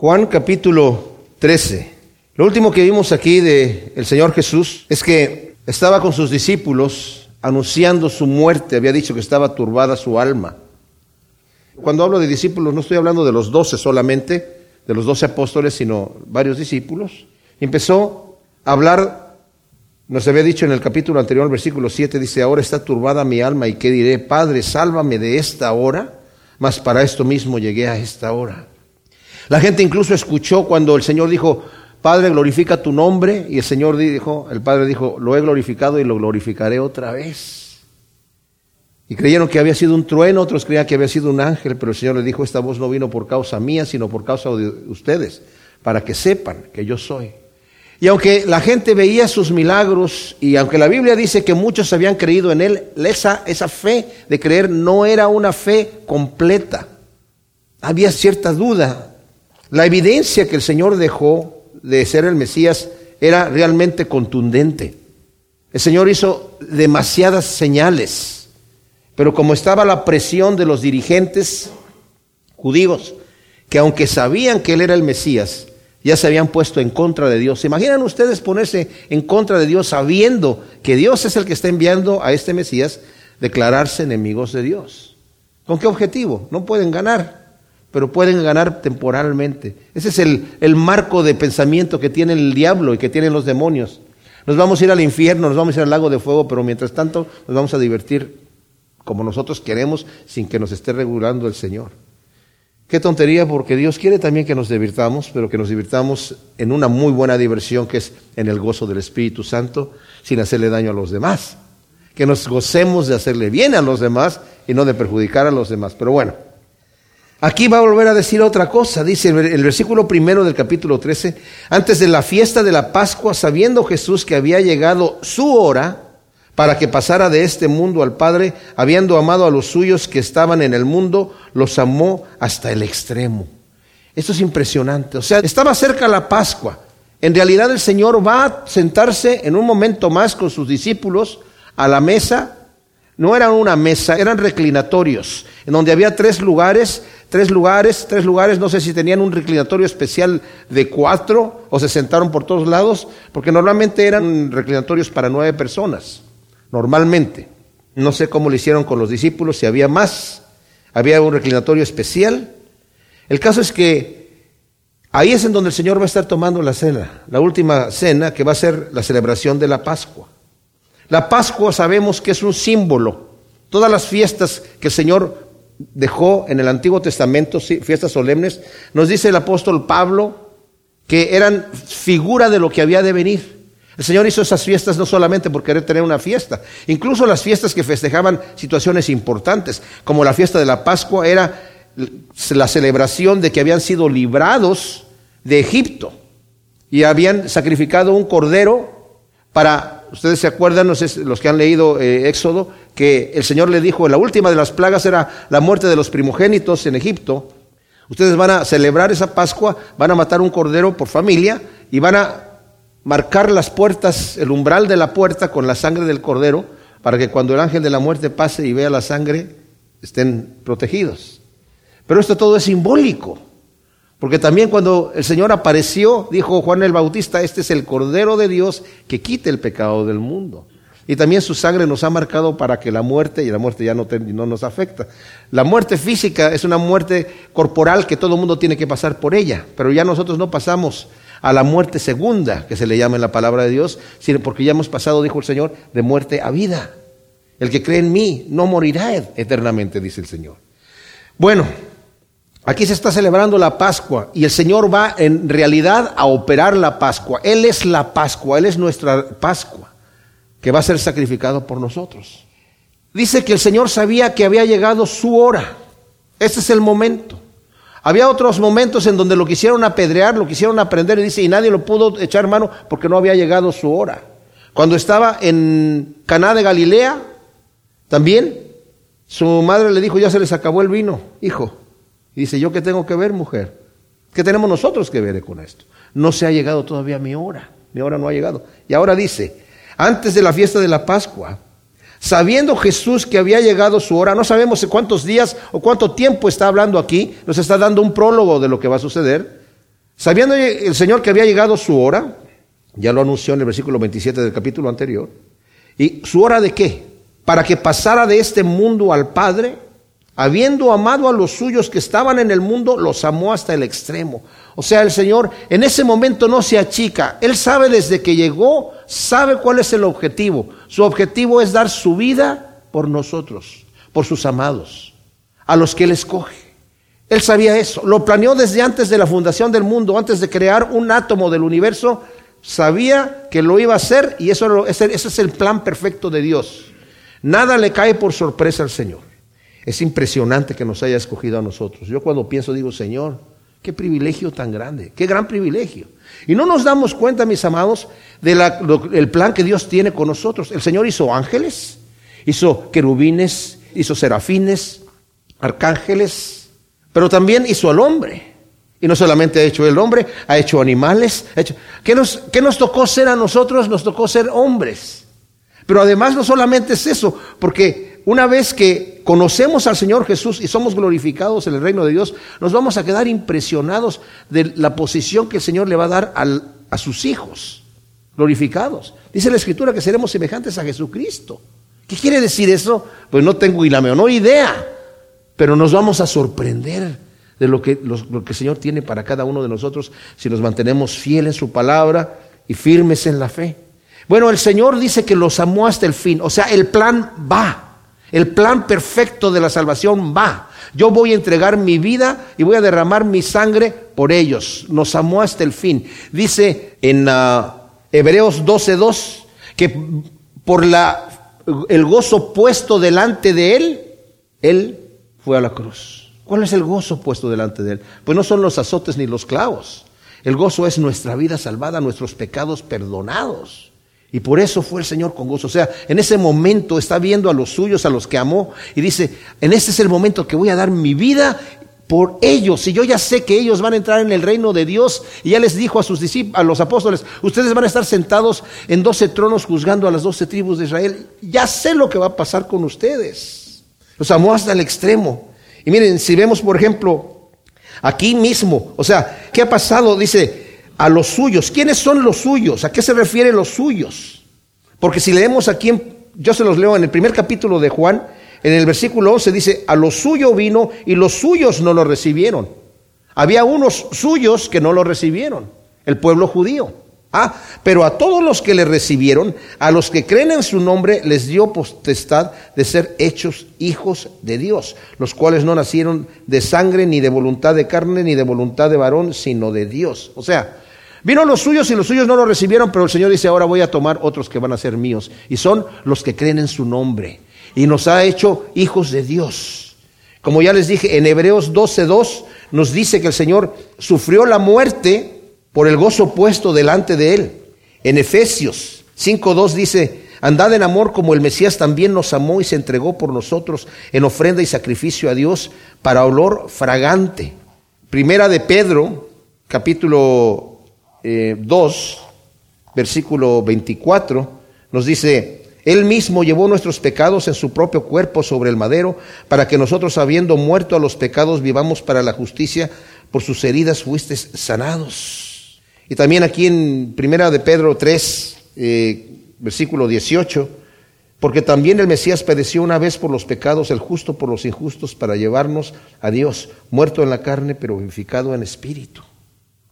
Juan capítulo 13. Lo último que vimos aquí de el Señor Jesús es que estaba con sus discípulos anunciando su muerte, había dicho que estaba turbada su alma. Cuando hablo de discípulos no estoy hablando de los doce solamente, de los doce apóstoles, sino varios discípulos. empezó a hablar, nos había dicho en el capítulo anterior, versículo 7, dice, ahora está turbada mi alma y qué diré, Padre, sálvame de esta hora, mas para esto mismo llegué a esta hora. La gente incluso escuchó cuando el Señor dijo, Padre, glorifica tu nombre. Y el Señor dijo, el Padre dijo, lo he glorificado y lo glorificaré otra vez. Y creyeron que había sido un trueno, otros creían que había sido un ángel, pero el Señor le dijo, esta voz no vino por causa mía, sino por causa de ustedes, para que sepan que yo soy. Y aunque la gente veía sus milagros, y aunque la Biblia dice que muchos habían creído en Él, esa, esa fe de creer no era una fe completa. Había cierta duda la evidencia que el Señor dejó de ser el Mesías era realmente contundente. El Señor hizo demasiadas señales, pero como estaba la presión de los dirigentes judíos, que aunque sabían que Él era el Mesías, ya se habían puesto en contra de Dios. ¿Se imaginan ustedes ponerse en contra de Dios sabiendo que Dios es el que está enviando a este Mesías, declararse enemigos de Dios? ¿Con qué objetivo? No pueden ganar pero pueden ganar temporalmente. Ese es el, el, marco de pensamiento que tiene el diablo y que tienen los demonios. Nos vamos a ir al infierno, nos vamos a ir al lago de fuego, pero mientras tanto nos vamos a divertir como nosotros queremos sin que nos esté regulando el Señor. Qué tontería, porque Dios quiere también que nos divirtamos, pero que nos divirtamos en una muy buena diversión que es en el gozo del Espíritu Santo, sin hacerle daño a los demás. Que nos gocemos de hacerle bien a los demás y no de perjudicar a los demás. Pero bueno, Aquí va a volver a decir otra cosa, dice el versículo primero del capítulo 13, antes de la fiesta de la Pascua, sabiendo Jesús que había llegado su hora para que pasara de este mundo al Padre, habiendo amado a los suyos que estaban en el mundo, los amó hasta el extremo. Esto es impresionante, o sea, estaba cerca la Pascua. En realidad el Señor va a sentarse en un momento más con sus discípulos a la mesa. No era una mesa, eran reclinatorios, en donde había tres lugares tres lugares, tres lugares, no sé si tenían un reclinatorio especial de cuatro o se sentaron por todos lados, porque normalmente eran reclinatorios para nueve personas, normalmente. No sé cómo lo hicieron con los discípulos, si había más, había un reclinatorio especial. El caso es que ahí es en donde el Señor va a estar tomando la cena, la última cena que va a ser la celebración de la Pascua. La Pascua sabemos que es un símbolo. Todas las fiestas que el Señor dejó en el Antiguo Testamento, fiestas solemnes, nos dice el apóstol Pablo que eran figura de lo que había de venir. El Señor hizo esas fiestas no solamente por querer tener una fiesta, incluso las fiestas que festejaban situaciones importantes, como la fiesta de la Pascua era la celebración de que habían sido librados de Egipto y habían sacrificado un cordero para, ustedes se acuerdan, los que han leído eh, Éxodo, que el Señor le dijo, la última de las plagas era la muerte de los primogénitos en Egipto. Ustedes van a celebrar esa Pascua, van a matar un cordero por familia y van a marcar las puertas, el umbral de la puerta con la sangre del cordero, para que cuando el ángel de la muerte pase y vea la sangre, estén protegidos. Pero esto todo es simbólico, porque también cuando el Señor apareció, dijo Juan el Bautista, este es el Cordero de Dios que quite el pecado del mundo. Y también su sangre nos ha marcado para que la muerte, y la muerte ya no, no nos afecta. La muerte física es una muerte corporal que todo el mundo tiene que pasar por ella, pero ya nosotros no pasamos a la muerte segunda, que se le llama en la palabra de Dios, sino porque ya hemos pasado, dijo el Señor, de muerte a vida. El que cree en mí no morirá eternamente, dice el Señor. Bueno, aquí se está celebrando la Pascua y el Señor va en realidad a operar la Pascua. Él es la Pascua, Él es nuestra Pascua que va a ser sacrificado por nosotros. Dice que el Señor sabía que había llegado su hora. Este es el momento. Había otros momentos en donde lo quisieron apedrear, lo quisieron aprender y dice, y nadie lo pudo echar mano porque no había llegado su hora. Cuando estaba en Caná de Galilea, también su madre le dijo, ya se les acabó el vino, hijo. Dice, ¿yo qué tengo que ver, mujer? ¿Qué tenemos nosotros que ver con esto? No se ha llegado todavía mi hora, mi hora no ha llegado. Y ahora dice, antes de la fiesta de la Pascua. Sabiendo Jesús que había llegado su hora, no sabemos cuántos días o cuánto tiempo está hablando aquí, nos está dando un prólogo de lo que va a suceder. Sabiendo el Señor que había llegado su hora, ya lo anunció en el versículo 27 del capítulo anterior, ¿y su hora de qué? Para que pasara de este mundo al Padre, habiendo amado a los suyos que estaban en el mundo, los amó hasta el extremo. O sea, el Señor en ese momento no se achica. Él sabe desde que llegó, sabe cuál es el objetivo. Su objetivo es dar su vida por nosotros, por sus amados, a los que Él escoge. Él sabía eso. Lo planeó desde antes de la fundación del mundo, antes de crear un átomo del universo. Sabía que lo iba a hacer y eso, ese es el plan perfecto de Dios. Nada le cae por sorpresa al Señor. Es impresionante que nos haya escogido a nosotros. Yo cuando pienso digo, Señor, Qué privilegio tan grande, qué gran privilegio. Y no nos damos cuenta, mis amados, del plan que Dios tiene con nosotros. El Señor hizo ángeles, hizo querubines, hizo serafines, arcángeles, pero también hizo al hombre. Y no solamente ha hecho el hombre, ha hecho animales. hecho... ¿Qué, nos, ¿Qué nos tocó ser a nosotros? Nos tocó ser hombres. Pero además no solamente es eso, porque una vez que conocemos al Señor Jesús y somos glorificados en el reino de Dios, nos vamos a quedar impresionados de la posición que el Señor le va a dar a sus hijos glorificados. Dice la Escritura que seremos semejantes a Jesucristo. ¿Qué quiere decir eso? Pues no tengo ni la menor idea, pero nos vamos a sorprender de lo que, lo que el Señor tiene para cada uno de nosotros si nos mantenemos fieles en su palabra y firmes en la fe. Bueno, el Señor dice que los amó hasta el fin, o sea, el plan va. El plan perfecto de la salvación va. Yo voy a entregar mi vida y voy a derramar mi sangre por ellos. Nos amó hasta el fin. Dice en uh, Hebreos 12:2 que por la, el gozo puesto delante de él, él fue a la cruz. ¿Cuál es el gozo puesto delante de él? Pues no son los azotes ni los clavos. El gozo es nuestra vida salvada, nuestros pecados perdonados. Y por eso fue el Señor con gozo. O sea, en ese momento está viendo a los suyos, a los que amó, y dice, en este es el momento que voy a dar mi vida por ellos. Y yo ya sé que ellos van a entrar en el reino de Dios. Y ya les dijo a sus discípulos, a los apóstoles, ustedes van a estar sentados en doce tronos juzgando a las doce tribus de Israel. Ya sé lo que va a pasar con ustedes. Los amó hasta el extremo. Y miren, si vemos, por ejemplo, aquí mismo, o sea, ¿qué ha pasado? Dice, a los suyos. ¿Quiénes son los suyos? ¿A qué se refieren los suyos? Porque si leemos aquí, yo se los leo en el primer capítulo de Juan, en el versículo 11 dice, a los suyos vino y los suyos no lo recibieron. Había unos suyos que no lo recibieron, el pueblo judío. Ah, pero a todos los que le recibieron, a los que creen en su nombre, les dio potestad de ser hechos hijos de Dios, los cuales no nacieron de sangre, ni de voluntad de carne, ni de voluntad de varón, sino de Dios. O sea, Vino los suyos y los suyos no lo recibieron, pero el Señor dice, ahora voy a tomar otros que van a ser míos. Y son los que creen en su nombre. Y nos ha hecho hijos de Dios. Como ya les dije, en Hebreos 12.2 nos dice que el Señor sufrió la muerte por el gozo puesto delante de él. En Efesios 5.2 dice, andad en amor como el Mesías también nos amó y se entregó por nosotros en ofrenda y sacrificio a Dios para olor fragante. Primera de Pedro, capítulo 2, eh, versículo 24, nos dice, Él mismo llevó nuestros pecados en su propio cuerpo sobre el madero, para que nosotros, habiendo muerto a los pecados, vivamos para la justicia, por sus heridas fuiste sanados. Y también aquí en Primera de Pedro 3, eh, versículo 18, porque también el Mesías padeció una vez por los pecados, el justo por los injustos, para llevarnos a Dios, muerto en la carne, pero vivificado en espíritu.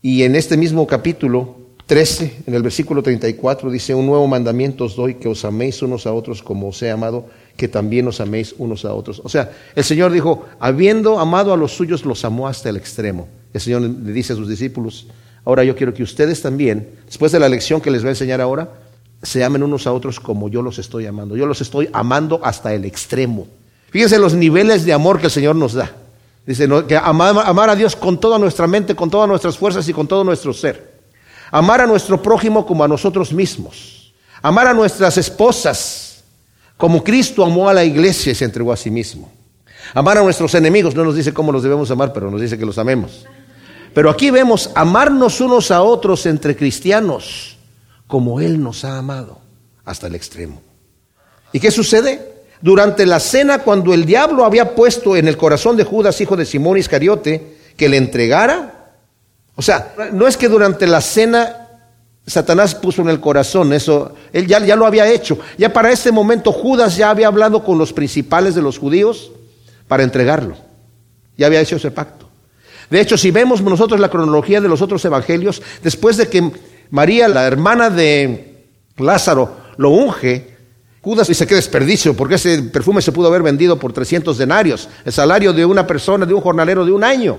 Y en este mismo capítulo 13, en el versículo 34, dice, un nuevo mandamiento os doy, que os améis unos a otros como os he amado, que también os améis unos a otros. O sea, el Señor dijo, habiendo amado a los suyos, los amó hasta el extremo. El Señor le dice a sus discípulos, ahora yo quiero que ustedes también, después de la lección que les voy a enseñar ahora, se amen unos a otros como yo los estoy amando. Yo los estoy amando hasta el extremo. Fíjense los niveles de amor que el Señor nos da. Dice que amar, a Dios con toda nuestra mente, con todas nuestras fuerzas y con todo nuestro ser. Amar a nuestro prójimo como a nosotros mismos. Amar a nuestras esposas como Cristo amó a la iglesia y se entregó a sí mismo. Amar a nuestros enemigos, no nos dice cómo los debemos amar, pero nos dice que los amemos. Pero aquí vemos amarnos unos a otros entre cristianos como Él nos ha amado hasta el extremo. ¿Y qué sucede? Durante la cena cuando el diablo había puesto en el corazón de Judas, hijo de Simón Iscariote, que le entregara, O sea, no es que durante la cena Satanás puso en el corazón eso, él ya, ya, lo había hecho. Ya para este momento Judas ya había hablado con los principales de los judíos para entregarlo. Ya había hecho ese pacto. De hecho, si vemos nosotros la cronología de los otros evangelios, después de que María, la hermana de Lázaro, lo unge, Judas dice que desperdicio, porque ese perfume se pudo haber vendido por 300 denarios, el salario de una persona, de un jornalero de un año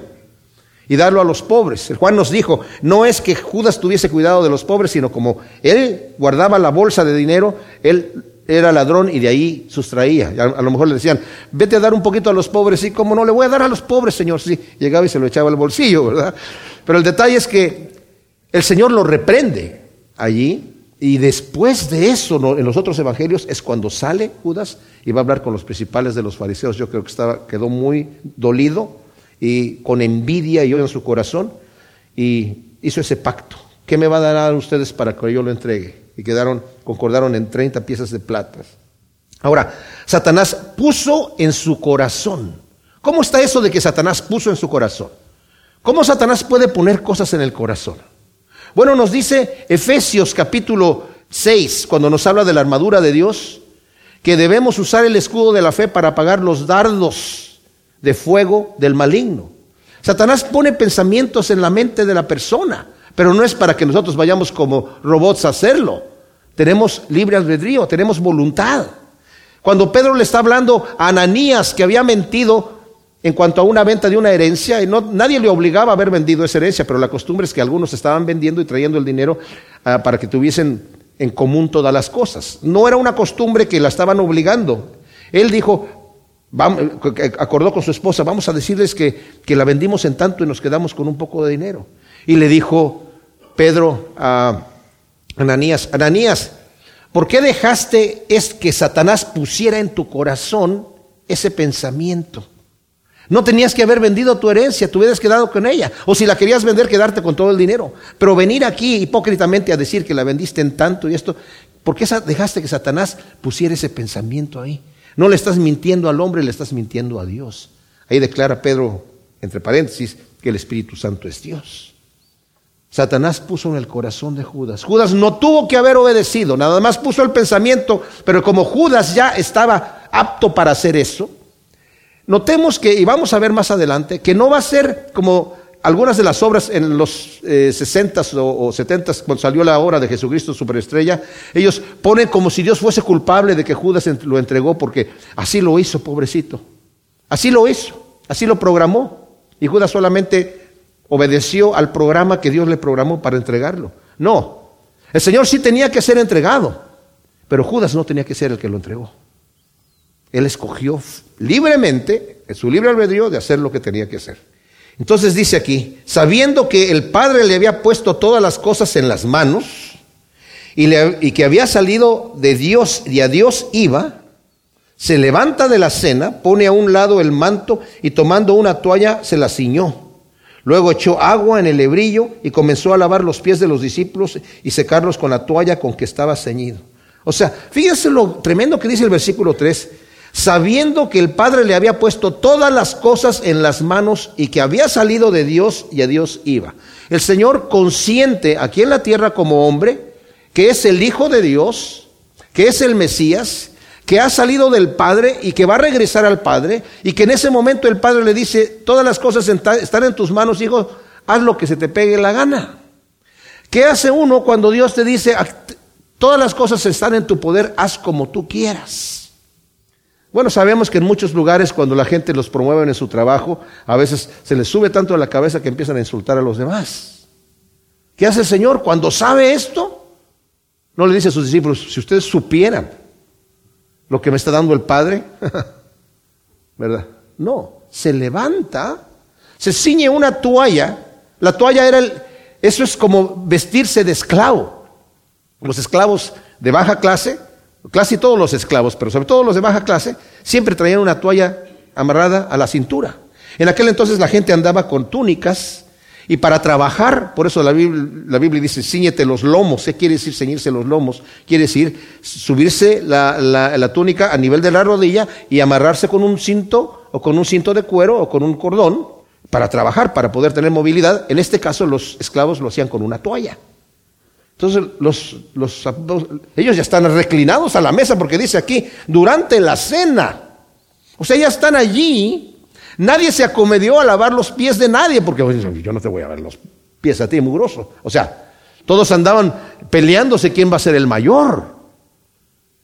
y darlo a los pobres. El Juan nos dijo, no es que Judas tuviese cuidado de los pobres, sino como él guardaba la bolsa de dinero, él era ladrón y de ahí sustraía. A, lo mejor le decían, vete a dar un poquito a los pobres. Y como no le voy a dar a los pobres, Señor. Sí, llegaba y se lo echaba al bolsillo, ¿verdad? Pero el detalle es que el Señor lo reprende allí y después de eso, en los otros evangelios, es cuando sale Judas y va a hablar con los principales de los fariseos. Yo creo que estaba, quedó muy dolido y con envidia y odio en su corazón y hizo ese pacto. ¿Qué me va a dar ustedes para que yo lo entregue? Y quedaron, concordaron en 30 piezas de plata. Ahora, Satanás puso en su corazón. ¿Cómo está eso de que Satanás puso en su corazón? ¿Cómo Satanás puede poner cosas en el corazón? Bueno, nos dice Efesios capítulo 6, cuando nos habla de la armadura de Dios, que debemos usar el escudo de la fe para apagar los dardos de fuego del maligno. Satanás pone pensamientos en la mente de la persona, pero no es para que nosotros vayamos como robots a hacerlo. Tenemos libre albedrío, tenemos voluntad. Cuando Pedro le está hablando a Ananías que había mentido en cuanto a una venta de una herencia, y no, nadie le obligaba a haber vendido esa herencia, pero la costumbre es que algunos estaban vendiendo y trayendo el dinero ah, para que tuviesen en común todas las cosas. No era una costumbre que la estaban obligando. Él dijo, acordó con su esposa, vamos a decirles que, que la vendimos en tanto y nos quedamos con un poco de dinero. Y le dijo Pedro a Ananías, Ananías, ¿por qué dejaste es que Satanás pusiera en tu corazón ese pensamiento? No tenías que haber vendido tu herencia, te hubieras quedado con ella. O si la querías vender, quedarte con todo el dinero. Pero venir aquí hipócritamente a decir que la vendiste en tanto y esto, ¿por qué dejaste que Satanás pusiera ese pensamiento ahí? No le estás mintiendo al hombre, le estás mintiendo a Dios. Ahí declara Pedro, entre paréntesis, que el Espíritu Santo es Dios. Satanás puso en el corazón de Judas. Judas no tuvo que haber obedecido, nada más puso el pensamiento, pero como Judas ya estaba apto para hacer eso, notemos que, y vamos a ver más adelante, que no va a ser como algunas de las obras en los eh, 60 o, 70 cuando salió la hora de Jesucristo Superestrella, ellos ponen como si Dios fuese culpable de que Judas lo entregó porque así lo hizo, pobrecito. Así lo hizo, así lo programó. Y Judas solamente obedeció al programa que Dios le programó para entregarlo. No, el Señor sí tenía que ser entregado, pero Judas no tenía que ser el que lo entregó. Él escogió libremente, en su libre albedrío, de hacer lo que tenía que hacer. Entonces dice aquí, sabiendo que el Padre le había puesto todas las cosas en las manos y, que había salido de Dios y a Dios iba, se levanta de la cena, pone a un lado el manto y tomando una toalla se la ciñó. Luego echó agua en el hebrillo y comenzó a lavar los pies de los discípulos y secarlos con la toalla con que estaba ceñido. O sea, fíjense lo tremendo que dice el versículo 3 sabiendo que el Padre le había puesto todas las cosas en las manos y que había salido de Dios y a Dios iba. El Señor consciente aquí en la tierra como hombre, que es el Hijo de Dios, que es el Mesías, que ha salido del Padre y que va a regresar al Padre, y que en ese momento el Padre le dice, todas las cosas están en tus manos, hijo, haz lo que se te pegue la gana. ¿Qué hace uno cuando Dios te dice, todas las cosas están en tu poder, haz como tú quieras? Bueno, sabemos que en muchos lugares cuando la gente los promueve en su trabajo, a veces se les sube tanto a la cabeza que empiezan a insultar a los demás. ¿Qué hace el Señor cuando sabe esto? No le dice a sus discípulos, si ustedes supieran lo que me está dando el Padre, ¿verdad? No, se levanta, se ciñe una toalla, la toalla era el, eso es como vestirse de esclavo. Los esclavos de baja clase casi todos los esclavos, pero sobre todo los de baja clase, siempre traían una toalla amarrada a la cintura. En aquel entonces la gente andaba con túnicas y para trabajar, por eso la Biblia, dice, ciñete los lomos. ¿Qué quiere decir ceñirse los lomos? Quiere decir subirse la, la, túnica a nivel de la rodilla y amarrarse con un cinto o con un cinto de cuero o con un cordón para trabajar, para poder tener movilidad. En este caso los esclavos lo hacían con una toalla. Entonces los, los, ellos ya están reclinados a la mesa porque dice aquí, durante la cena. O sea, ya están allí. Nadie se acomedió a lavar los pies de nadie porque yo no te voy a ver los pies a ti, mugroso. O sea, todos andaban peleándose quién va a ser el mayor,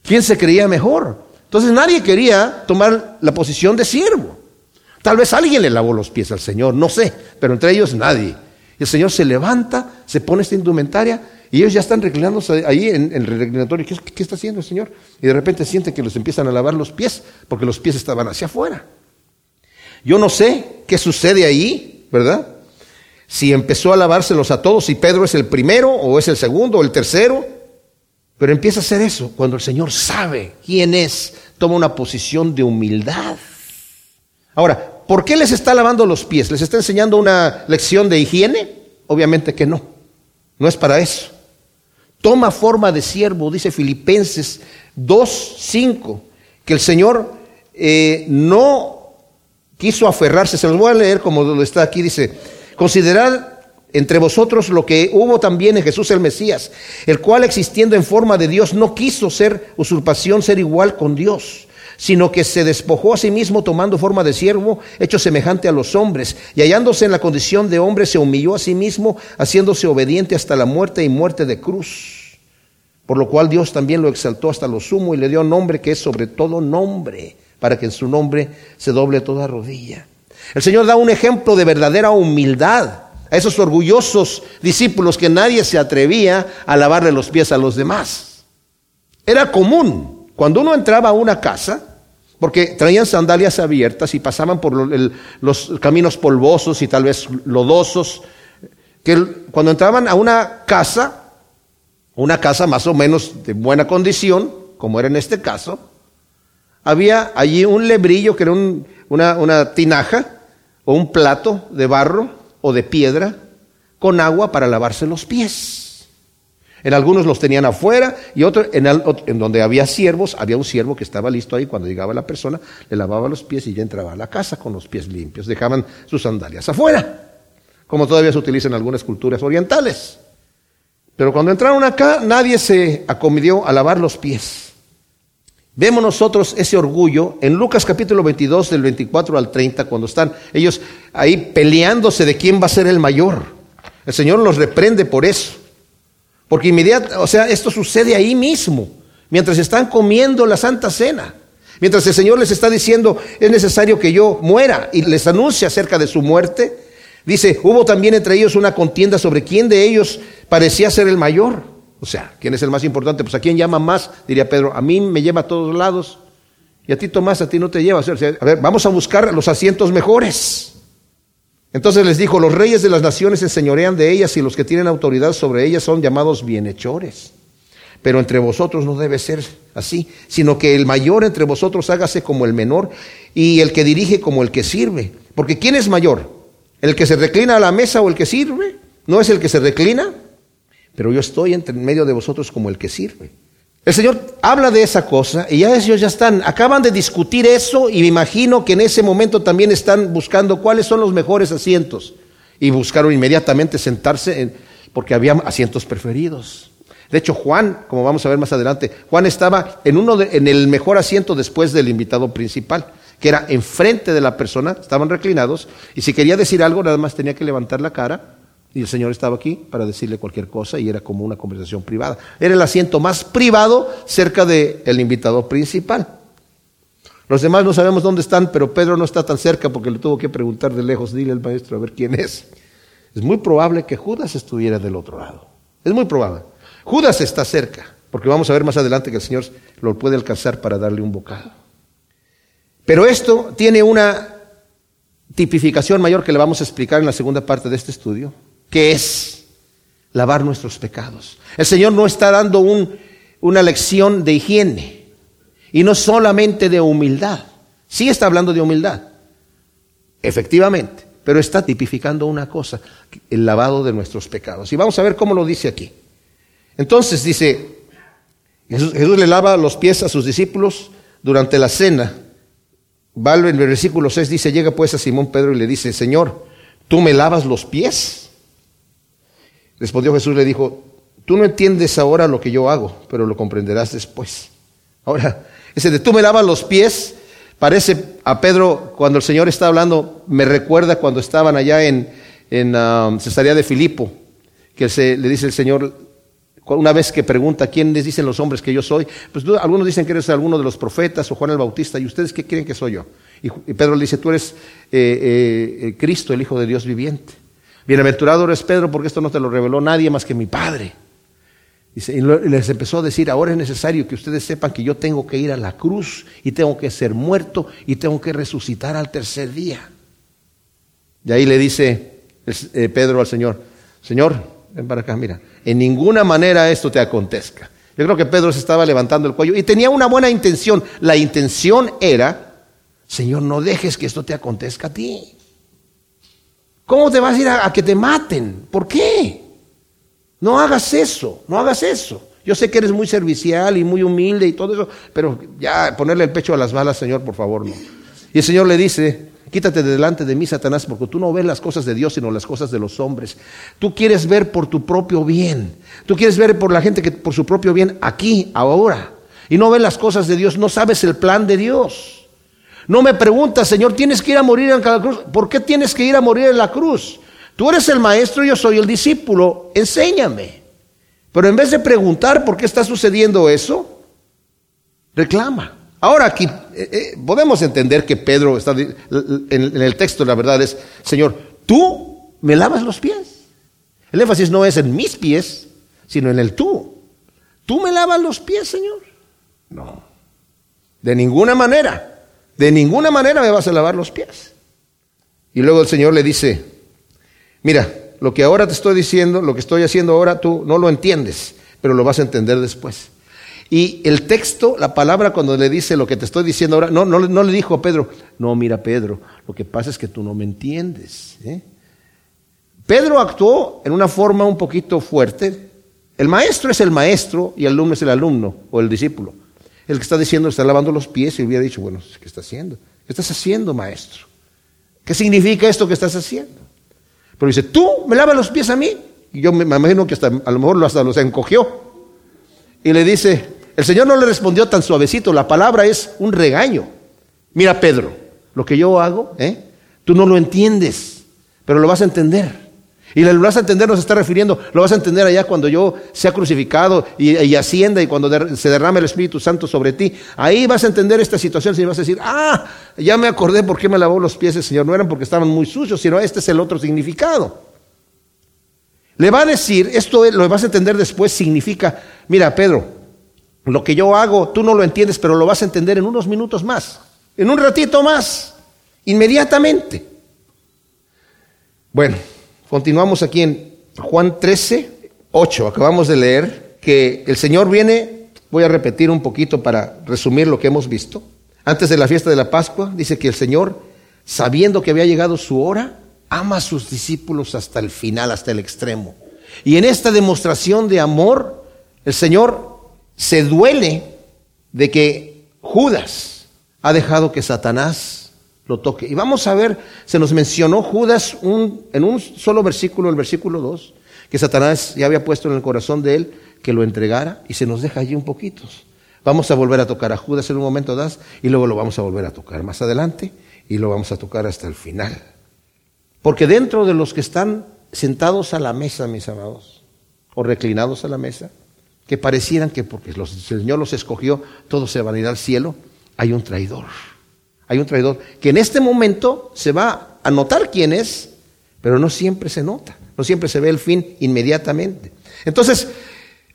quién se creía mejor. Entonces nadie quería tomar la posición de siervo. Tal vez alguien le lavó los pies al Señor, no sé, pero entre ellos nadie. El Señor se levanta, se pone esta indumentaria y ellos ya están reclinándose ahí en, el reclinatorio. ¿Qué, ¿Qué, está haciendo el Señor? Y de repente sienten que los empiezan a lavar los pies porque los pies estaban hacia afuera. Yo no sé qué sucede ahí, ¿verdad? si empezó a lavárselos a todos, si Pedro es el primero o es el segundo o el tercero, pero empieza a hacer eso cuando el Señor sabe quién es, toma una posición de humildad. Ahora, ¿por qué les está lavando los pies? ¿Les está enseñando una lección de higiene? Obviamente que no, no es para eso. Toma forma de siervo, dice Filipenses 2.5, que el Señor eh, no quiso aferrarse, se los voy a leer como lo está aquí, dice, Considerad entre vosotros lo que hubo también en Jesús el Mesías, el cual existiendo en forma de Dios no quiso ser usurpación, ser igual con Dios, sino que se despojó a sí mismo tomando forma de siervo, hecho semejante a los hombres, y hallándose en la condición de hombre se humilló a sí mismo, haciéndose obediente hasta la muerte y muerte de cruz. Por lo cual Dios también lo exaltó hasta lo sumo y le dio nombre que es sobre todo nombre, para que en su nombre se doble toda rodilla el Señor da un ejemplo de verdadera humildad a esos orgullosos discípulos que nadie se atrevía a lavarle los pies a los demás. Era común, cuando uno entraba a una casa, porque traían sandalias abiertas y pasaban por los caminos polvosos y tal vez lodosos, que cuando entraban a una casa, una casa más o menos de buena condición, como era en este caso, había allí un lebrillo que era una, una tinaja o un plato de barro o de piedra con agua para lavarse los pies. En algunos los tenían afuera y otros, en, donde había siervos, había un siervo que estaba listo ahí cuando llegaba la persona, le lavaba los pies y ya entraba a la casa con los pies limpios. Dejaban sus sandalias afuera, como todavía se utiliza en algunas culturas orientales. Pero cuando entraron acá, nadie se acomedió a lavar los pies. Vemos nosotros ese orgullo en Lucas capítulo 22 del 24 al 30 cuando están ellos ahí peleándose de quién va a ser el mayor. El Señor los reprende por eso. Porque inmediatamente, o sea, esto sucede ahí mismo, mientras están comiendo la Santa Cena. Mientras el Señor les está diciendo, es necesario que yo muera y les anuncia acerca de su muerte. Dice, hubo también entre ellos una contienda sobre quién de ellos parecía ser el mayor. O sea, ¿quién es el más importante? Pues a quién llama más, diría Pedro. A mí me lleva a todos lados. Y a ti, Tomás, a ti no te lleva. a ver, vamos a buscar los asientos mejores. Entonces les dijo, los reyes de las naciones se enseñorean de ellas y los que tienen autoridad sobre ellas son llamados bienhechores. Pero entre vosotros no debe ser así, sino que el mayor entre vosotros hágase como el menor y el que dirige como el que sirve. Porque ¿quién es mayor? ¿El que se reclina a la mesa o el que sirve? ¿No es el que se reclina? pero yo estoy entre medio de vosotros como el que sirve. El Señor habla de esa cosa y ya ellos ya están, acaban de discutir eso y me imagino que en ese momento también están buscando cuáles son los mejores asientos y buscaron inmediatamente sentarse en, porque había asientos preferidos. De hecho, Juan, como vamos a ver más adelante, Juan estaba en uno en el mejor asiento después del invitado principal, que era enfrente de la persona, estaban reclinados y si quería decir algo nada más tenía que levantar la cara y el Señor estaba aquí para decirle cualquier cosa y era como una conversación privada. Era el asiento más privado cerca del invitado principal. Los demás no sabemos dónde están, pero Pedro no está tan cerca porque le tuvo que preguntar de lejos, dile al maestro a ver quién es. Es muy probable que Judas estuviera del otro lado. Es muy probable. Judas está cerca, porque vamos a ver más adelante que el Señor lo puede alcanzar para darle un bocado. Pero esto tiene una tipificación mayor que le vamos a explicar en la segunda parte de este estudio que es lavar nuestros pecados. El Señor no está dando una lección de higiene y no solamente de humildad. Sí está hablando de humildad, efectivamente, pero está tipificando una cosa, el lavado de nuestros pecados. Y vamos a ver cómo lo dice aquí. Entonces dice, Jesús, Jesús le lava los pies a sus discípulos durante la cena. Va en el versículo 6 dice, llega pues a Simón Pedro y le dice, Señor, ¿tú me lavas los pies? Respondió Jesús, le dijo, tú no entiendes ahora lo que yo hago, pero lo comprenderás después. Ahora, ese de tú me lavas los pies, parece a Pedro cuando el Señor está hablando, me recuerda cuando estaban allá en, en um, Cesarea de Filipo, que se, le dice el Señor, una vez que pregunta, ¿quién les dicen los hombres que yo soy? Pues algunos dicen que eres alguno de los profetas o Juan el Bautista, ¿y ustedes qué creen que soy yo? Y, Pedro le dice, tú eres eh, eh, Cristo, el Hijo de Dios viviente. Bienaventurado eres Pedro, porque esto no te lo reveló nadie más que mi Padre. y les empezó a decir, ahora es necesario que ustedes sepan que yo tengo que ir a la cruz y tengo que ser muerto y tengo que resucitar al tercer día. Y ahí le dice eh, Pedro al Señor, Señor, ven para acá, mira, en ninguna manera esto te acontezca. Yo creo que Pedro se estaba levantando el cuello y tenía una buena intención. La intención era, Señor, no dejes que esto te acontezca a ti. ¿Cómo te vas a ir a, que te maten? ¿Por qué? No hagas eso, no hagas eso. Yo sé que eres muy servicial y muy humilde y todo eso, pero ya ponerle el pecho a las balas, Señor, por favor, no. Y el Señor le dice, Quítate de delante de mí, Satanás, porque tú no ves las cosas de Dios, sino las cosas de los hombres. Tú quieres ver por tu propio bien. Tú quieres ver por la gente que por su propio bien aquí, ahora. Y no ves las cosas de Dios, no sabes el plan de Dios. No me preguntas, Señor, tienes que ir a morir en la cruz. ¿Por qué tienes que ir a morir en la cruz? Tú eres el maestro, yo soy el discípulo. Enséñame. Pero en vez de preguntar por qué está sucediendo eso, reclama. Ahora aquí eh, eh, podemos entender que Pedro está en, el texto, la verdad es, Señor, tú me lavas los pies. El énfasis no es en mis pies, sino en el tú. ¿Tú me lavas los pies, Señor? No. De ninguna manera. De ninguna manera me vas a lavar los pies. Y luego el Señor le dice, mira, lo que ahora te estoy diciendo, lo que estoy haciendo ahora, tú no lo entiendes, pero lo vas a entender después. Y el texto, la palabra cuando le dice lo que te estoy diciendo ahora, no, no, no le dijo a Pedro, no, mira Pedro, lo que pasa es que tú no me entiendes. ¿eh? Pedro actuó en una forma un poquito fuerte. El maestro es el maestro y el alumno es el alumno o el discípulo. El que está diciendo, está lavando los pies y hubiera dicho, bueno, ¿qué está haciendo? ¿Qué estás haciendo, maestro? ¿Qué significa esto que estás haciendo? Pero dice, tú me lavas los pies a mí. Y yo me imagino que hasta, a lo mejor hasta los encogió. Y le dice, el Señor no le respondió tan suavecito, la palabra es un regaño. Mira, Pedro, lo que yo hago, ¿eh? tú no lo entiendes, pero lo vas a entender. Y lo vas a entender, nos está refiriendo, lo vas a entender allá cuando yo sea crucificado y, ascienda y cuando se derrame el Espíritu Santo sobre ti. Ahí vas a entender esta situación y vas a decir, ah, ya me acordé por qué me lavó los pies el Señor. No eran porque estaban muy sucios, sino este es el otro significado. Le va a decir, esto lo vas a entender después, significa, mira, Pedro, lo que yo hago, tú no lo entiendes, pero lo vas a entender en unos minutos más, en un ratito más, inmediatamente. Bueno, continuamos aquí en Juan 13, 8. Acabamos de leer que el Señor viene, voy a repetir un poquito para resumir lo que hemos visto. Antes de la fiesta de la Pascua, dice que el Señor, sabiendo que había llegado su hora, ama a sus discípulos hasta el final, hasta el extremo. Y en esta demostración de amor, el Señor se duele de que Judas ha dejado que Satanás lo toque. Y vamos a ver, se nos mencionó Judas en un solo versículo, el versículo 2, que Satanás ya había puesto en el corazón de él que lo entregara y se nos deja allí un poquito. Vamos a volver a tocar a Judas en un momento das y luego lo vamos a volver a tocar más adelante y lo vamos a tocar hasta el final. Porque dentro de los que están sentados a la mesa, mis amados, o reclinados a la mesa, que parecieran que porque el Señor los escogió, todos se van a ir al cielo, hay un traidor. Hay un traidor que en este momento se va a notar quién es, pero no siempre se nota, no siempre se ve el fin inmediatamente. Entonces,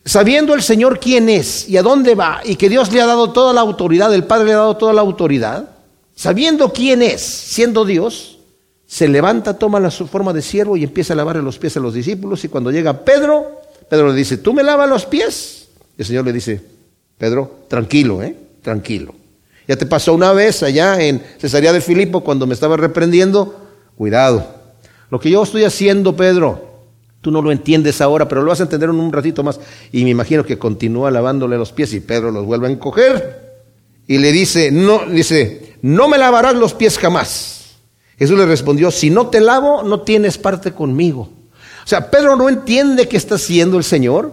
sabiendo el Señor quién es y a dónde va, y que Dios le ha dado toda la autoridad, el Padre le ha dado toda la autoridad, sabiendo quién es, siendo Dios, se levanta, toma la forma de siervo y empieza a lavarle los pies a los discípulos, y cuando llega Pedro, Pedro le dice, ¿tú me lavas los pies? El Señor le dice, Pedro, tranquilo, ¿eh? Tranquilo. Ya te pasó una vez allá en Cesarea de Filipo cuando me estaba reprendiendo. Cuidado. Lo que yo estoy haciendo, Pedro, tú no lo entiendes ahora, pero lo vas a entender en un ratito más. Y me imagino que continúa lavándole los pies y Pedro los vuelve a encoger. Y le dice, no, dice, no me lavarás los pies jamás. Jesús le respondió, si no te lavo, no tienes parte conmigo. O sea, Pedro no entiende qué está haciendo el Señor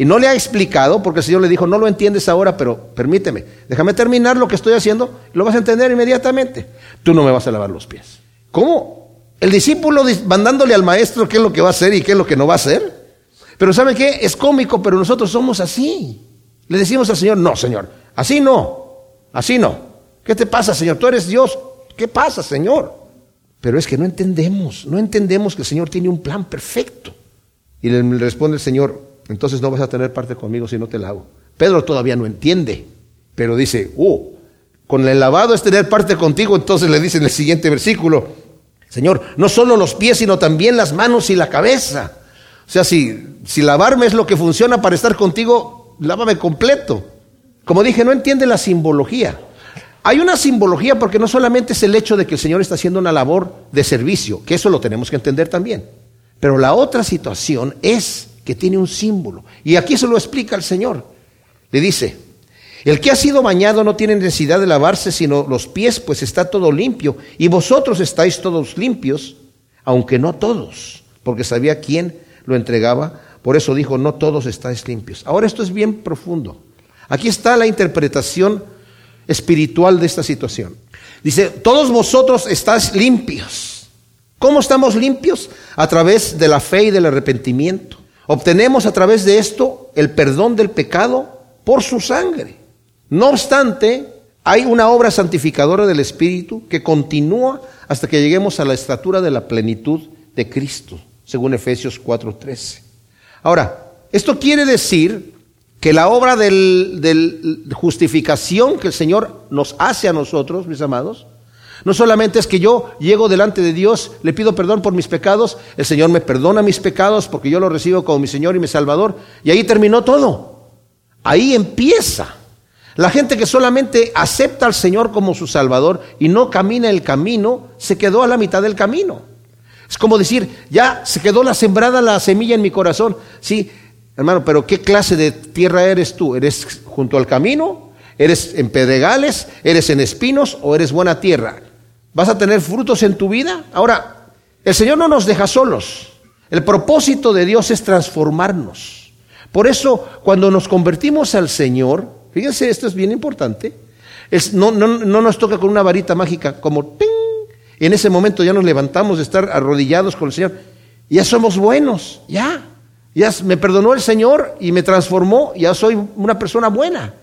y no le ha explicado porque el Señor le dijo, no lo entiendes ahora, pero permíteme, déjame terminar lo que estoy haciendo, lo vas a entender inmediatamente. Tú no me vas a lavar los pies. ¿Cómo? El discípulo mandándole al maestro qué es lo que va a hacer y qué es lo que no va a hacer. Pero ¿sabe qué? Es cómico, pero nosotros somos así. Le decimos al Señor, no, Señor, así no, así no. ¿Qué te pasa, Señor? Tú eres Dios. ¿Qué pasa, Señor? Pero es que no entendemos, no entendemos que el Señor tiene un plan perfecto. Y le responde el Señor, entonces no vas a tener parte conmigo si no te lavo. Pedro todavía no entiende, pero dice, uh, con el lavado es tener parte contigo, entonces le dice en el siguiente versículo, Señor, no solo los pies, sino también las manos y la cabeza. O sea, si, si lavarme es lo que funciona para estar contigo, lávame completo. Como dije, no entiende la simbología. Hay una simbología porque no solamente es el hecho de que el Señor está haciendo una labor de servicio, que eso lo tenemos que entender también. Pero la otra situación es que tiene un símbolo. Y aquí se lo explica el Señor. Le dice, el que ha sido bañado no tiene necesidad de lavarse sino los pies, pues está todo limpio. Y vosotros estáis todos limpios, aunque no todos, porque sabía quién lo entregaba. Por eso dijo, no todos estáis limpios. Ahora esto es bien profundo. Aquí está la interpretación espiritual de esta situación. Dice, todos vosotros estáis limpios. ¿Cómo estamos limpios? A través de la fe y del arrepentimiento. Obtenemos a través de esto el perdón del pecado por su sangre. No obstante, hay una obra santificadora del Espíritu que continúa hasta que lleguemos a la estatura de la plenitud de Cristo, según Efesios 4:13. Ahora, esto quiere decir que la obra de justificación que el Señor nos hace a nosotros, mis amados, no solamente es que yo llego delante de Dios, le pido perdón por mis pecados, el Señor me perdona mis pecados porque yo lo recibo como mi Señor y mi Salvador, y ahí terminó todo. Ahí empieza. La gente que solamente acepta al Señor como su Salvador y no camina el camino, se quedó a la mitad del camino. Es como decir, ya se quedó la sembrada la semilla en mi corazón. Sí, Hermano, pero ¿qué clase de tierra eres tú? ¿Eres junto al camino? ¿Eres en pedregales? ¿Eres en espinos o eres buena tierra? ¿Vas a tener frutos en tu vida? Ahora, el Señor no nos deja solos. El propósito de Dios es transformarnos. Por eso, cuando nos convertimos al Señor, fíjense, esto es bien importante, no, no, no, nos toca con una varita mágica como en ese momento ya nos levantamos de estar arrodillados con el Señor. Ya somos buenos, ya. Ya me perdonó el Señor y me transformó, ya soy una persona buena.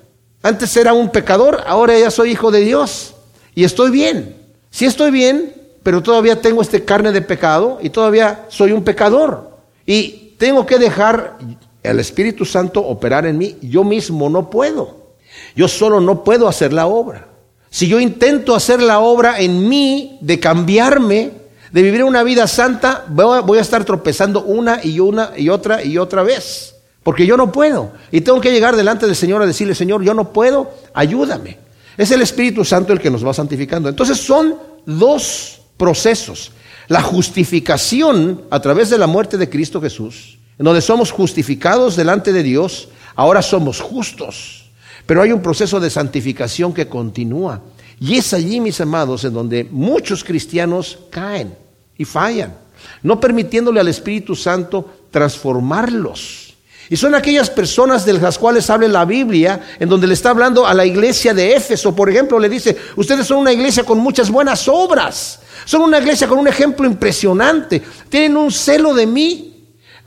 Antes era un pecador, ahora ya soy hijo de Dios y estoy bien. Sí estoy bien, pero todavía tengo este carne de pecado y todavía soy un pecador. Y tengo que dejar el Espíritu Santo operar en mí. Yo mismo no puedo. Yo solo no puedo hacer la obra. Si yo intento hacer la obra en mí de cambiarme, de vivir una vida santa, voy a estar tropezando una y una y otra y otra vez. Porque yo no puedo. Y tengo que llegar delante del Señor a decirle, Señor, yo no puedo, ayúdame. Es el Espíritu Santo el que nos va santificando. Entonces son dos procesos. La justificación a través de la muerte de Cristo Jesús, en donde somos justificados delante de Dios, ahora somos justos. Pero hay un proceso de santificación que continúa. Y es allí, mis amados, en donde muchos cristianos caen y fallan, no permitiéndole al Espíritu Santo transformarlos. Y son aquellas personas de las cuales habla la Biblia, en donde le está hablando a la iglesia de Éfeso, por ejemplo, le dice, ustedes son una iglesia con muchas buenas obras, son una iglesia con un ejemplo impresionante, tienen un celo de mí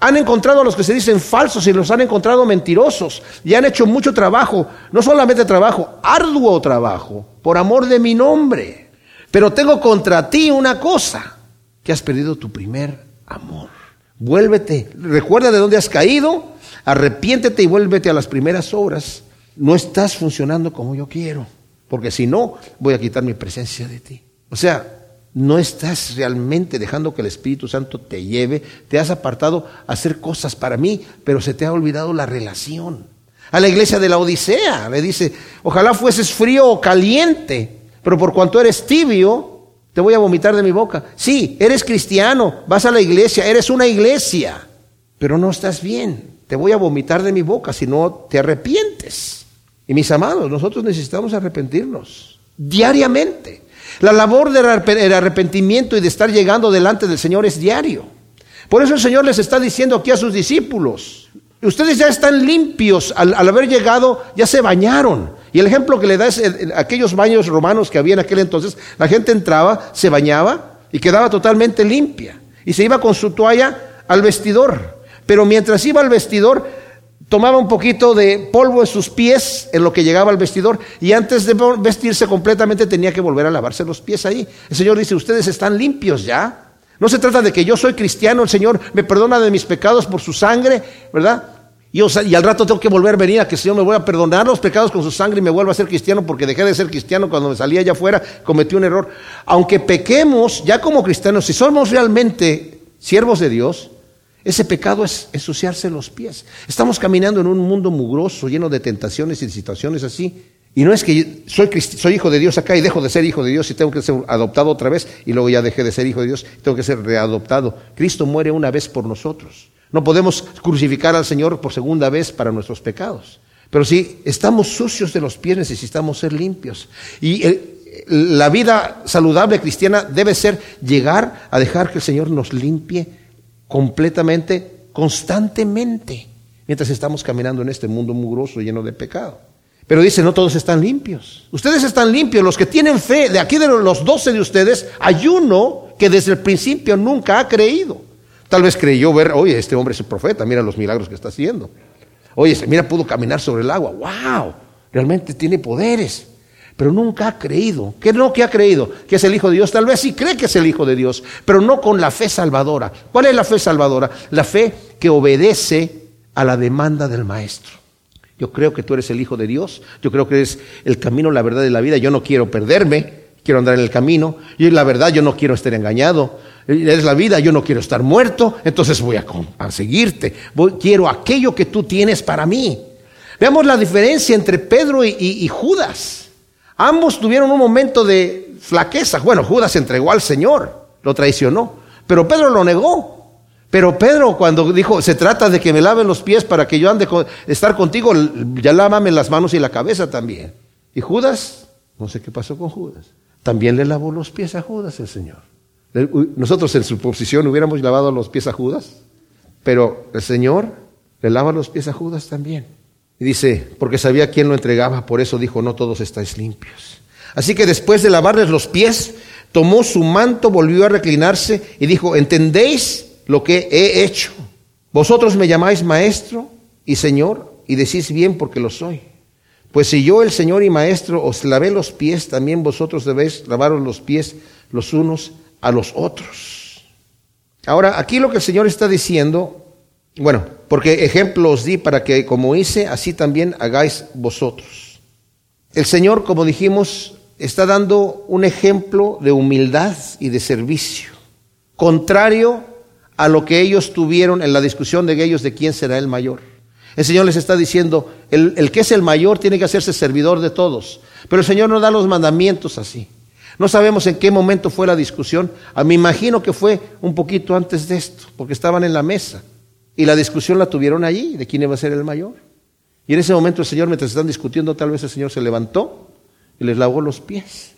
han encontrado a los que se dicen falsos y los han encontrado mentirosos. Y han hecho mucho trabajo, no solamente trabajo, arduo trabajo, por amor de mi nombre. Pero tengo contra ti una cosa, que has perdido tu primer amor. Vuélvete, recuerda de dónde has caído, arrepiéntete y vuélvete a las primeras obras. No estás funcionando como yo quiero, porque si no, voy a quitar mi presencia de ti. O sea, no estás realmente dejando que el Espíritu Santo te lleve, te has apartado a hacer cosas para mí, pero se te ha olvidado la relación. A la iglesia de la Odisea le dice, ojalá fueses frío o caliente, pero por cuanto eres tibio, te voy a vomitar de mi boca. Sí, eres cristiano, vas a la iglesia, eres una iglesia, pero no estás bien. Te voy a vomitar de mi boca si no te arrepientes. Y mis amados, nosotros necesitamos arrepentirnos diariamente. La labor del arrepentimiento y de estar llegando delante del Señor es diario. Por eso el Señor les está diciendo aquí a sus discípulos, ustedes ya están limpios al, haber llegado, ya se bañaron. Y el ejemplo que le da es aquellos baños romanos que había en aquel entonces, la gente entraba, se bañaba y quedaba totalmente limpia. Y se iba con su toalla al vestidor. Pero mientras iba al vestidor, tomaba un poquito de polvo en sus pies en lo que llegaba al vestidor y antes de vestirse completamente tenía que volver a lavarse los pies ahí. El Señor dice, ustedes están limpios ya. No se trata de que yo soy cristiano, el Señor me perdona de mis pecados por su sangre, ¿verdad? Y, al rato tengo que volver a venir a que el Señor me voy a perdonar los pecados con su sangre y me vuelva a ser cristiano porque dejé de ser cristiano cuando me salía allá afuera, cometí un error. Aunque pequemos ya como cristianos, si somos realmente siervos de Dios, ese pecado es ensuciarse los pies. Estamos caminando en un mundo mugroso, lleno de tentaciones y situaciones así. Y no es que soy, soy hijo de Dios acá y dejo de ser hijo de Dios y tengo que ser adoptado otra vez y luego ya dejé de ser hijo de Dios y tengo que ser readoptado. Cristo muere una vez por nosotros. No podemos crucificar al Señor por segunda vez para nuestros pecados. Pero si estamos sucios de los pies, necesitamos ser limpios. Y la vida saludable cristiana debe ser llegar a dejar que el Señor nos limpie completamente, constantemente, mientras estamos caminando en este mundo mugroso lleno de pecado. Pero dice, no todos están limpios. Ustedes están limpios, los que tienen fe, de aquí de los doce de ustedes, hay uno que desde el principio nunca ha creído. Tal vez creyó ver, oye, este hombre es un profeta, mira los milagros que está haciendo. Oye, mira, pudo caminar sobre el agua. ¡Wow! Realmente tiene poderes pero nunca ha creído. ¿Qué lo que ha creído? Que es el Hijo de Dios. Tal vez sí cree que es el Hijo de Dios, pero no con la fe salvadora. ¿Cuál es la fe salvadora? La fe que obedece a la demanda del Maestro. Yo creo que tú eres el Hijo de Dios. Yo creo que eres el camino, la verdad y la vida. Yo no quiero perderme. Quiero andar en el camino. Y la verdad, yo no quiero estar engañado. Eres la vida, yo no quiero estar muerto. Entonces voy a, seguirte. quiero aquello que tú tienes para mí. Veamos la diferencia entre Pedro y Judas. Ambos tuvieron un momento de flaqueza. Bueno, Judas entregó al Señor, lo traicionó, pero Pedro lo negó. Pero Pedro cuando dijo, se trata de que me laven los pies para que yo ande con, estar contigo, ya lávame las manos y la cabeza también. Y Judas, no sé qué pasó con Judas, también le lavó los pies a Judas el Señor. Nosotros en su posición hubiéramos lavado los pies a Judas, pero el Señor le lava los pies a Judas también. Y dice, porque sabía quién lo entregaba, por eso dijo, no todos estáis limpios. Así que después de lavarles los pies, tomó su manto, volvió a reclinarse y dijo, ¿entendéis lo que he hecho? Vosotros me llamáis maestro y señor y decís bien porque lo soy. Pues si yo, el Señor y Maestro, os lavé los pies, también vosotros debéis lavaros los pies los unos a los otros. Ahora, aquí lo que el Señor está diciendo bueno, porque ejemplo os di para que como hice, así también hagáis vosotros. El Señor, como dijimos, está dando un ejemplo de humildad y de servicio, contrario a lo que ellos tuvieron en la discusión de ellos de quién será el mayor. El Señor les está diciendo, el, el, que es el mayor tiene que hacerse servidor de todos, pero el Señor no da los mandamientos así. No sabemos en qué momento fue la discusión, ah, me imagino que fue un poquito antes de esto, porque estaban en la mesa. Y la discusión la tuvieron allí, de quién iba a ser el mayor. Y en ese momento el Señor, mientras están discutiendo, tal vez el Señor se levantó y les lavó los pies.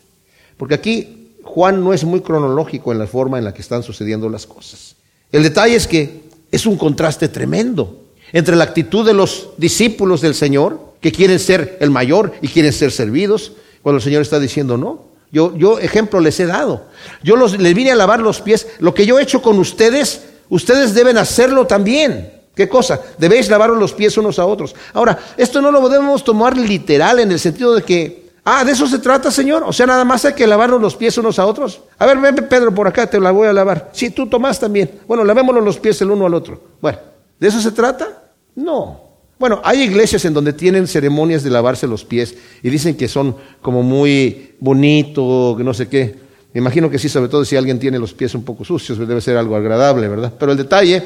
Porque aquí Juan no es muy cronológico en la forma en la que están sucediendo las cosas. El detalle es que es un contraste tremendo entre la actitud de los discípulos del Señor, que quieren ser el mayor y quieren ser servidos, cuando el Señor está diciendo, no, yo, yo ejemplo les he dado. Yo los, les vine a lavar los pies. Lo que yo he hecho con ustedes, ustedes deben hacerlo también. ¿Qué cosa? Debéis lavaros los pies unos a otros. Ahora, esto no lo podemos tomar literal en el sentido de que, ah, de eso se trata, Señor. O sea, nada más hay que lavarnos los pies unos a otros. A ver, ven, Pedro, por acá, te la voy a lavar. Sí, tú tomás también. Bueno, lavémonos los pies el uno al otro. Bueno, ¿de eso se trata? No. Bueno, hay iglesias en donde tienen ceremonias de lavarse los pies y dicen que son como muy bonito, que no sé qué. Me imagino que sí, sobre todo si alguien tiene los pies un poco sucios, debe ser algo agradable, ¿verdad? Pero el detalle,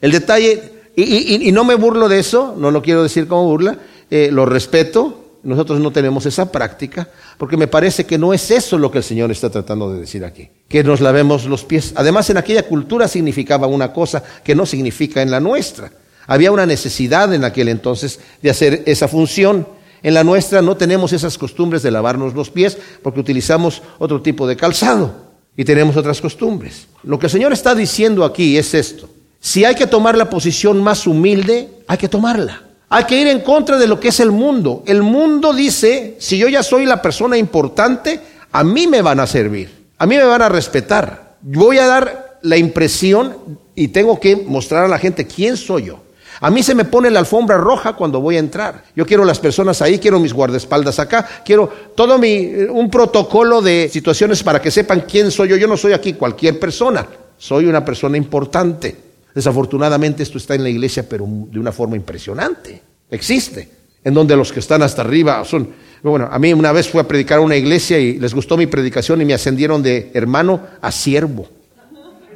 el detalle, y, no me burlo de eso, no lo quiero decir como burla, eh, lo respeto, nosotros no tenemos esa práctica, porque me parece que no es eso lo que el Señor está tratando de decir aquí, que nos lavemos los pies. Además, en aquella cultura significaba una cosa que no significa en la nuestra. Había una necesidad en aquel entonces de hacer esa función. En la nuestra no tenemos esas costumbres de lavarnos los pies porque utilizamos otro tipo de calzado y tenemos otras costumbres. Lo que el Señor está diciendo aquí es esto. Si hay que tomar la posición más humilde, hay que tomarla. Hay que ir en contra de lo que es el mundo. El mundo dice, si yo ya soy la persona importante, a mí me van a servir, a mí me van a respetar. Voy a dar la impresión y tengo que mostrar a la gente quién soy yo. A mí se me pone la alfombra roja cuando voy a entrar. Yo quiero las personas ahí, quiero mis guardaespaldas acá, quiero todo mi un protocolo de situaciones para que sepan quién soy yo. Yo no soy aquí cualquier persona, soy una persona importante. Desafortunadamente esto está en la iglesia, pero de una forma impresionante. Existe, en donde los que están hasta arriba son bueno, a mí una vez fui a predicar a una iglesia y les gustó mi predicación y me ascendieron de hermano a siervo.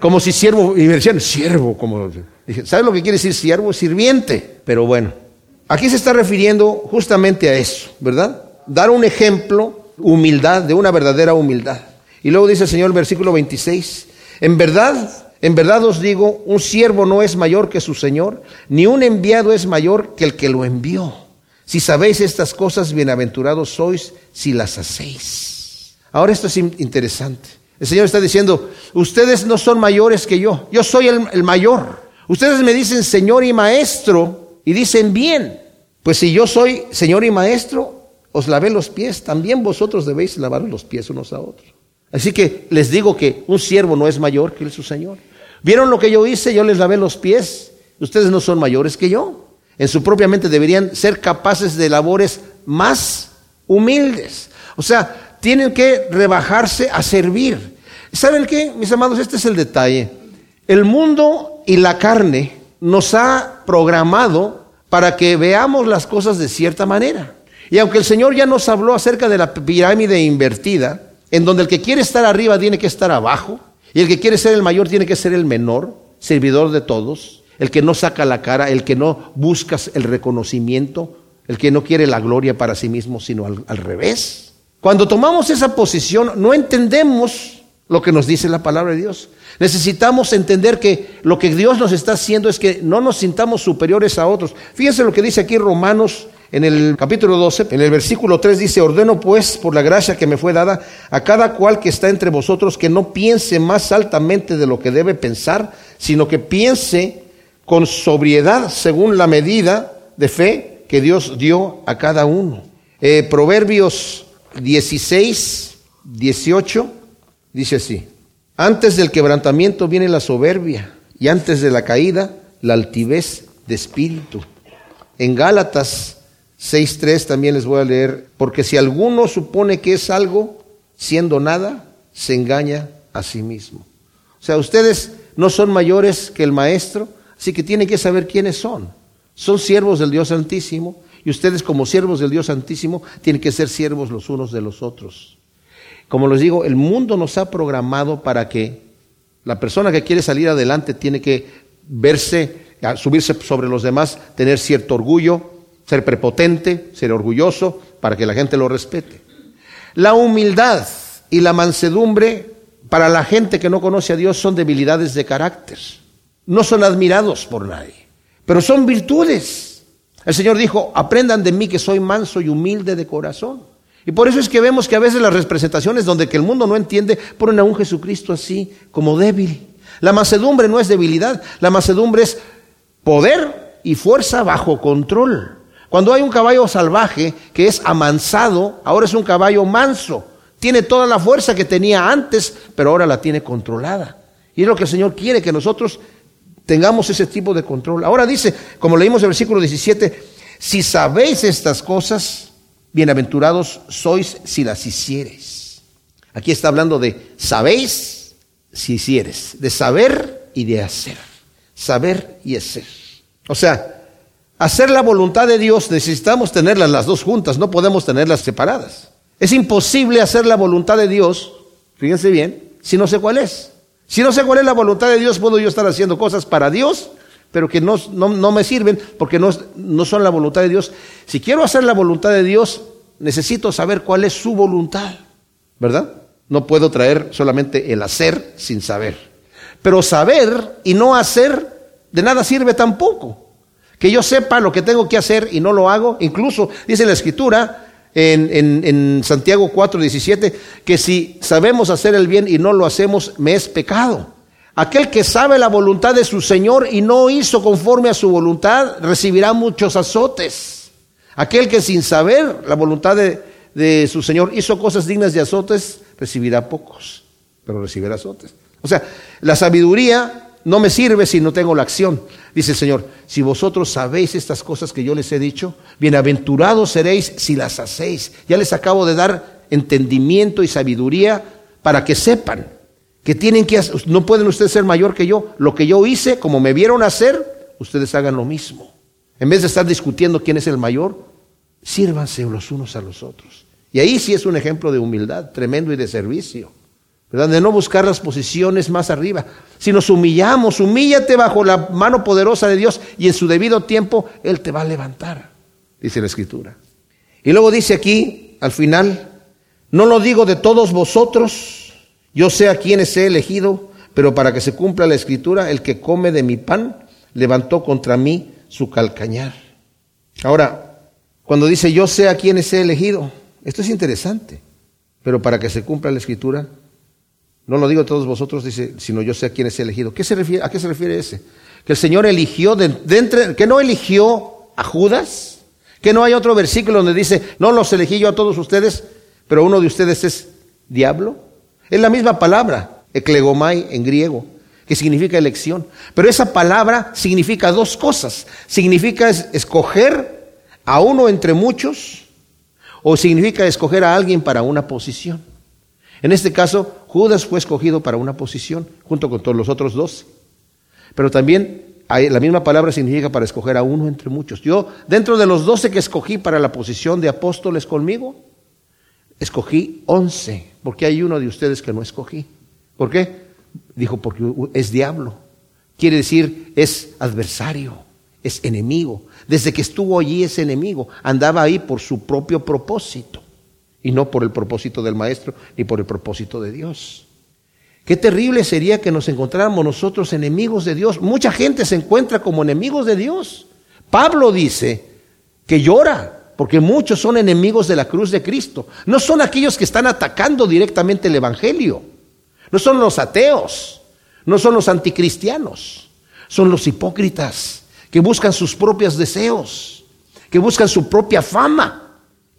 Como si siervo, y me decían siervo, como ¿sabes lo que quiere decir siervo? Sirviente. Pero bueno, aquí se está refiriendo justamente a eso, ¿verdad? Dar un ejemplo, humildad, de una verdadera humildad. Y luego dice el Señor, versículo 26, en verdad, en verdad os digo, un siervo no es mayor que su Señor, ni un enviado es mayor que el que lo envió. Si sabéis estas cosas, bienaventurados sois si las hacéis. Ahora esto es interesante. El Señor está diciendo, ustedes no son mayores que yo, yo soy el, mayor. Ustedes me dicen Señor y Maestro y dicen bien. Pues si yo soy Señor y Maestro, os lavé los pies, también vosotros debéis lavar los pies unos a otros. Así que les digo que un siervo no es mayor que su Señor. ¿Vieron lo que yo hice? Yo les lavé los pies. Ustedes no son mayores que yo. En su propia mente deberían ser capaces de labores más humildes. O sea, tienen que rebajarse a servir. ¿Saben qué, mis amados? Este es el detalle. El mundo y la carne nos ha programado para que veamos las cosas de cierta manera. Y aunque el Señor ya nos habló acerca de la pirámide invertida, en donde el que quiere estar arriba tiene que estar abajo, y el que quiere ser el mayor tiene que ser el menor, servidor de todos, el que no saca la cara, el que no busca el reconocimiento, el que no quiere la gloria para sí mismo, sino al, al revés. Cuando tomamos esa posición, no entendemos lo que nos dice la palabra de Dios. Necesitamos entender que lo que Dios nos está haciendo es que no nos sintamos superiores a otros. Fíjense lo que dice aquí Romanos en el capítulo 12, en el versículo 3 dice, ordeno pues por la gracia que me fue dada a cada cual que está entre vosotros que no piense más altamente de lo que debe pensar, sino que piense con sobriedad según la medida de fe que Dios dio a cada uno. Eh, Proverbios 16, 18 dice así. Antes del quebrantamiento viene la soberbia y antes de la caída la altivez de espíritu. En Gálatas 6.3 también les voy a leer, porque si alguno supone que es algo, siendo nada, se engaña a sí mismo. O sea, ustedes no son mayores que el maestro, así que tienen que saber quiénes son. Son siervos del Dios Santísimo y ustedes como siervos del Dios Santísimo tienen que ser siervos los unos de los otros. Como les digo, el mundo nos ha programado para que la persona que quiere salir adelante tiene que verse, subirse sobre los demás, tener cierto orgullo, ser prepotente, ser orgulloso, para que la gente lo respete. La humildad y la mansedumbre para la gente que no conoce a Dios son debilidades de carácter. No son admirados por nadie, pero son virtudes. El Señor dijo, aprendan de mí que soy manso y humilde de corazón. Y por eso es que vemos que a veces las representaciones donde que el mundo no entiende ponen a un Jesucristo así como débil. La macedumbre no es debilidad, la macedumbre es poder y fuerza bajo control. Cuando hay un caballo salvaje que es amansado, ahora es un caballo manso. Tiene toda la fuerza que tenía antes, pero ahora la tiene controlada. Y es lo que el Señor quiere, que nosotros tengamos ese tipo de control. Ahora dice, como leímos el versículo 17, si sabéis estas cosas, bienaventurados sois si las hicieres. Aquí está hablando de sabéis si hicieres, de saber y de hacer. Saber y hacer. O sea, hacer la voluntad de Dios necesitamos tenerlas las dos juntas, no podemos tenerlas separadas. Es imposible hacer la voluntad de Dios, fíjense bien, si no sé cuál es. Si no sé cuál es la voluntad de Dios, puedo yo estar haciendo cosas para Dios, pero que no, no, me sirven porque no, no son la voluntad de Dios. Si quiero hacer la voluntad de Dios, necesito saber cuál es su voluntad, ¿verdad? No puedo traer solamente el hacer sin saber. Pero saber y no hacer de nada sirve tampoco. Que yo sepa lo que tengo que hacer y no lo hago. Incluso dice la escritura en, Santiago 4, 17, que si sabemos hacer el bien y no lo hacemos, me es pecado. Aquel que sabe la voluntad de su Señor y no hizo conforme a su voluntad, recibirá muchos azotes. Aquel que sin saber la voluntad de, de su Señor hizo cosas dignas de azotes, recibirá pocos, pero recibirá azotes. O sea, la sabiduría no me sirve si no tengo la acción. Dice el Señor, si vosotros sabéis estas cosas que yo les he dicho, bienaventurados seréis si las hacéis. Ya les acabo de dar entendimiento y sabiduría para que sepan que tienen que hacer, no pueden ustedes ser mayor que yo. Lo que yo hice, como me vieron hacer, ustedes hagan lo mismo. En vez de estar discutiendo quién es el mayor, sírvanse los unos a los otros. Y ahí sí es un ejemplo de humildad tremendo y de servicio. De no buscar las posiciones más arriba. Si nos humillamos, humíllate bajo la mano poderosa de Dios y en su debido tiempo Él te va a levantar, dice la Escritura. Y luego dice aquí, al final, no lo digo de todos vosotros, yo sé a quienes he elegido, pero para que se cumpla la escritura, el que come de mi pan levantó contra mí su calcañar. Ahora, cuando dice yo sé a quienes he elegido, esto es interesante, pero para que se cumpla la escritura, no lo digo todos vosotros, dice, sino yo sé a quienes he elegido. ¿Qué se refiere, ¿A qué se refiere ese? Que el Señor eligió, de, entre, que no eligió a Judas, que no hay otro versículo donde dice, no los elegí yo a todos ustedes, pero uno de ustedes es diablo. Es la misma palabra, eklegomai en griego, que significa elección. Pero esa palabra significa dos cosas. Significa escoger a uno entre muchos o significa escoger a alguien para una posición. En este caso, Judas fue escogido para una posición junto con todos los otros dos. Pero también la misma palabra significa para escoger a uno entre muchos. Yo, dentro de los doce que escogí para la posición de apóstoles conmigo, escogí once, porque hay uno de ustedes que no escogí. ¿Por qué? Dijo, porque es diablo. Quiere decir, es adversario, es enemigo. Desde que estuvo allí es enemigo. Andaba ahí por su propio propósito y no por el propósito del maestro ni por el propósito de Dios. Qué terrible sería que nos encontráramos nosotros enemigos de Dios. Mucha gente se encuentra como enemigos de Dios. Pablo dice que llora porque muchos son enemigos de la cruz de Cristo. No son aquellos que están atacando directamente el Evangelio. No son los ateos, no son los anticristianos, son los hipócritas que buscan sus propios deseos, que buscan su propia fama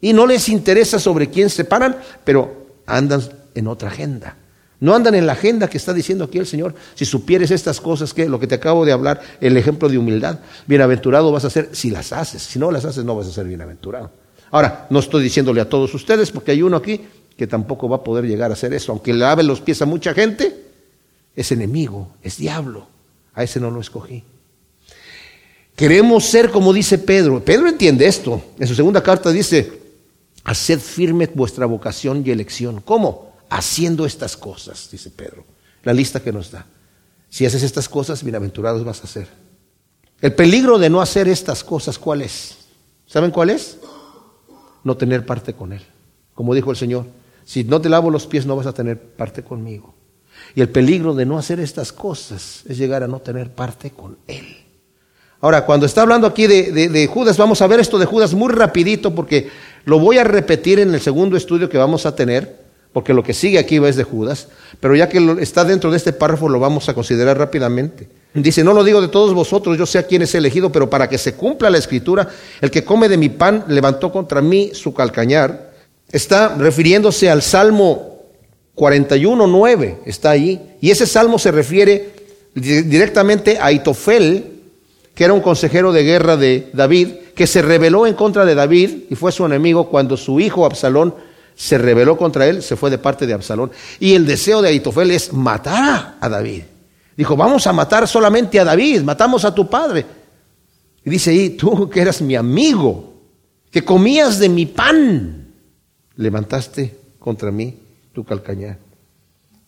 y no les interesa sobre quién se paran, pero andan en otra agenda. No andan en la agenda que está diciendo aquí el Señor. Si supieres estas cosas, que lo que te acabo de hablar, el ejemplo de humildad, bienaventurado vas a ser si las haces. Si no las haces, no vas a ser bienaventurado. Ahora, no estoy diciéndole a todos ustedes, porque hay uno aquí que tampoco va a poder llegar a hacer eso. Aunque le lave los pies a mucha gente, es enemigo, es diablo. A ese no lo escogí. Queremos ser como dice Pedro. Pedro entiende esto. En su segunda carta dice, haced firme vuestra vocación y elección. ¿Cómo? haciendo estas cosas, dice Pedro. La lista que nos da. Si haces estas cosas, bienaventurados vas a ser. El peligro de no hacer estas cosas, ¿cuál es? ¿Saben cuál es? No tener parte con Él. Como dijo el Señor, si no te lavo los pies no vas a tener parte conmigo. Y el peligro de no hacer estas cosas es llegar a no tener parte con Él. Ahora, cuando está hablando aquí de, de, Judas, vamos a ver esto de Judas muy rapidito porque lo voy a repetir en el segundo estudio que vamos a tener porque lo que sigue aquí es de Judas, pero ya que está dentro de este párrafo lo vamos a considerar rápidamente. Dice, no lo digo de todos vosotros, yo sé a quién es elegido, pero para que se cumpla la escritura, el que come de mi pan levantó contra mí su calcañar. Está refiriéndose al Salmo 41, 9, está ahí, y ese salmo se refiere directamente a Itofel, que era un consejero de guerra de David, que se rebeló en contra de David y fue su enemigo cuando su hijo Absalón se rebeló contra él, se fue de parte de Absalón. Y el deseo de Aitofel es matar a David. Dijo, vamos a matar solamente a David, matamos a tu padre. Y dice ahí, tú que eras mi amigo, que comías de mi pan, levantaste contra mí tu calcañar.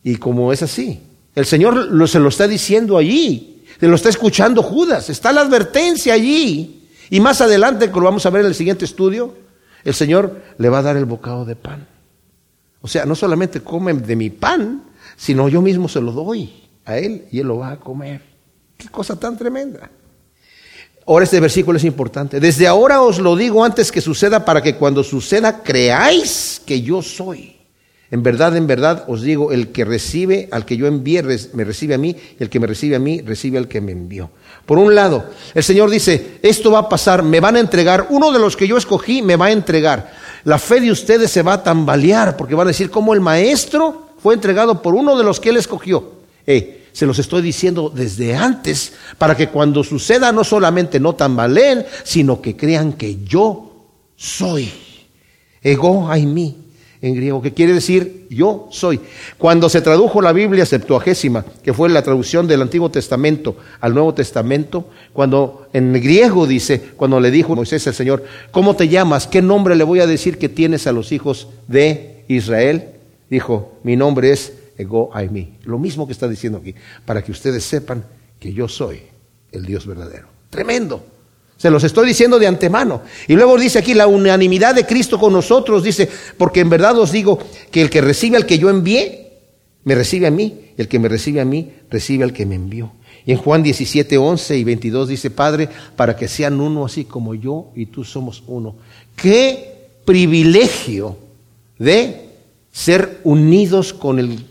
Y como es así, el Señor lo, se lo está diciendo allí, se lo está escuchando Judas, está la advertencia allí. Y más adelante, como lo vamos a ver en el siguiente estudio, el Señor le va a dar el bocado de pan. O sea, no solamente come de mi pan, sino yo mismo se lo doy a Él y Él lo va a comer. Qué cosa tan tremenda. Ahora este versículo es importante. Desde ahora os lo digo antes que suceda para que cuando suceda creáis que yo soy. En verdad, en verdad os digo, el que recibe al que yo envié, me recibe a mí, y el que me recibe a mí, recibe al que me envió. Por un lado, el Señor dice, esto va a pasar, me van a entregar, uno de los que yo escogí me va a entregar. La fe de ustedes se va a tambalear, porque van a decir, como el maestro fue entregado por uno de los que él escogió. Eh, se los estoy diciendo desde antes, para que cuando suceda no solamente no tambaleen, sino que crean que yo soy. Ego hay mí en griego, que quiere decir yo soy. Cuando se tradujo la Biblia Septuagésima, que fue la traducción del Antiguo Testamento al Nuevo Testamento, cuando en griego dice, cuando le dijo Moisés al Señor, ¿cómo te llamas? ¿Qué nombre le voy a decir que tienes a los hijos de Israel? Dijo, mi nombre es Ego Aimi. Lo mismo que está diciendo aquí, para que ustedes sepan que yo soy el Dios verdadero. Tremendo. Se los estoy diciendo de antemano. Y luego dice aquí la unanimidad de Cristo con nosotros, dice, porque en verdad os digo que el que recibe al que yo envié, me recibe a mí, el que me recibe a mí, recibe al que me envió. Y en Juan 17, 11 y 22 dice, Padre, para que sean uno así como yo y tú somos uno. Qué privilegio de ser unidos con el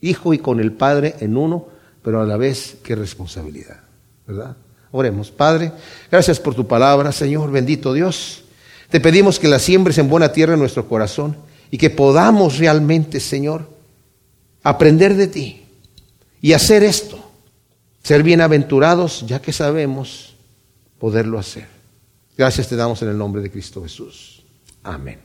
Hijo y con el Padre en uno, pero a la vez qué responsabilidad, ¿verdad? Oremos, Padre, gracias por tu palabra, Señor, bendito Dios. Te pedimos que la siembres en buena tierra en nuestro corazón y que podamos realmente, Señor, aprender de ti y hacer esto, ser bienaventurados, ya que sabemos poderlo hacer. Gracias te damos en el nombre de Cristo Jesús. Amén.